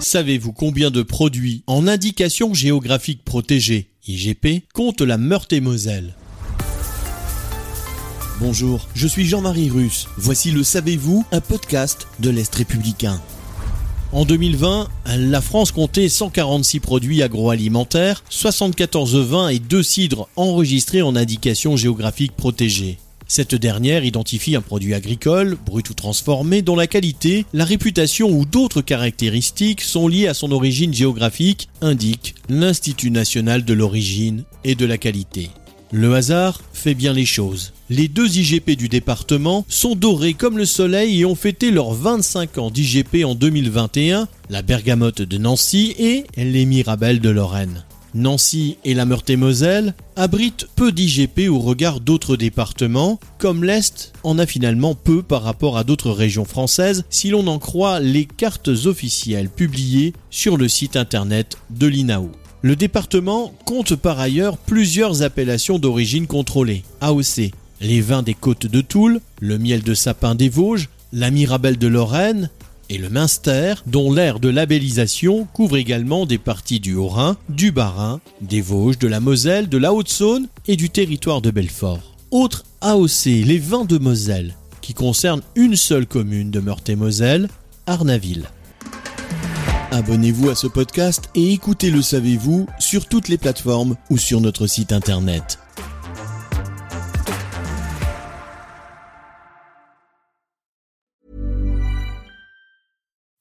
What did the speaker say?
Savez-vous combien de produits en indication géographique protégée, IGP, compte la Meurthe-et-Moselle Bonjour, je suis Jean-Marie Russe. Voici le Savez-vous, un podcast de l'Est républicain. En 2020, la France comptait 146 produits agroalimentaires, 74 vins et 2 cidres enregistrés en indication géographique protégée. Cette dernière identifie un produit agricole, brut ou transformé, dont la qualité, la réputation ou d'autres caractéristiques sont liées à son origine géographique, indique l'Institut national de l'origine et de la qualité. Le hasard fait bien les choses. Les deux IGP du département sont dorés comme le soleil et ont fêté leurs 25 ans d'IGP en 2021, la Bergamote de Nancy et les Mirabelles de Lorraine. Nancy et la Meurthe-et-Moselle abritent peu d'IGP au regard d'autres départements, comme l'Est en a finalement peu par rapport à d'autres régions françaises si l'on en croit les cartes officielles publiées sur le site internet de l'INAO. Le département compte par ailleurs plusieurs appellations d'origine contrôlée, AOC, les vins des côtes de Toul, le miel de sapin des Vosges, la Mirabelle de Lorraine, et le Münster, dont l'aire de labellisation couvre également des parties du Haut-Rhin, du Bas-Rhin, des Vosges, de la Moselle, de la Haute-Saône et du territoire de Belfort. Autre AOC, les vins de Moselle, qui concernent une seule commune de Meurthe-et-Moselle, Arnaville. Abonnez-vous à ce podcast et écoutez Le Savez-vous sur toutes les plateformes ou sur notre site internet.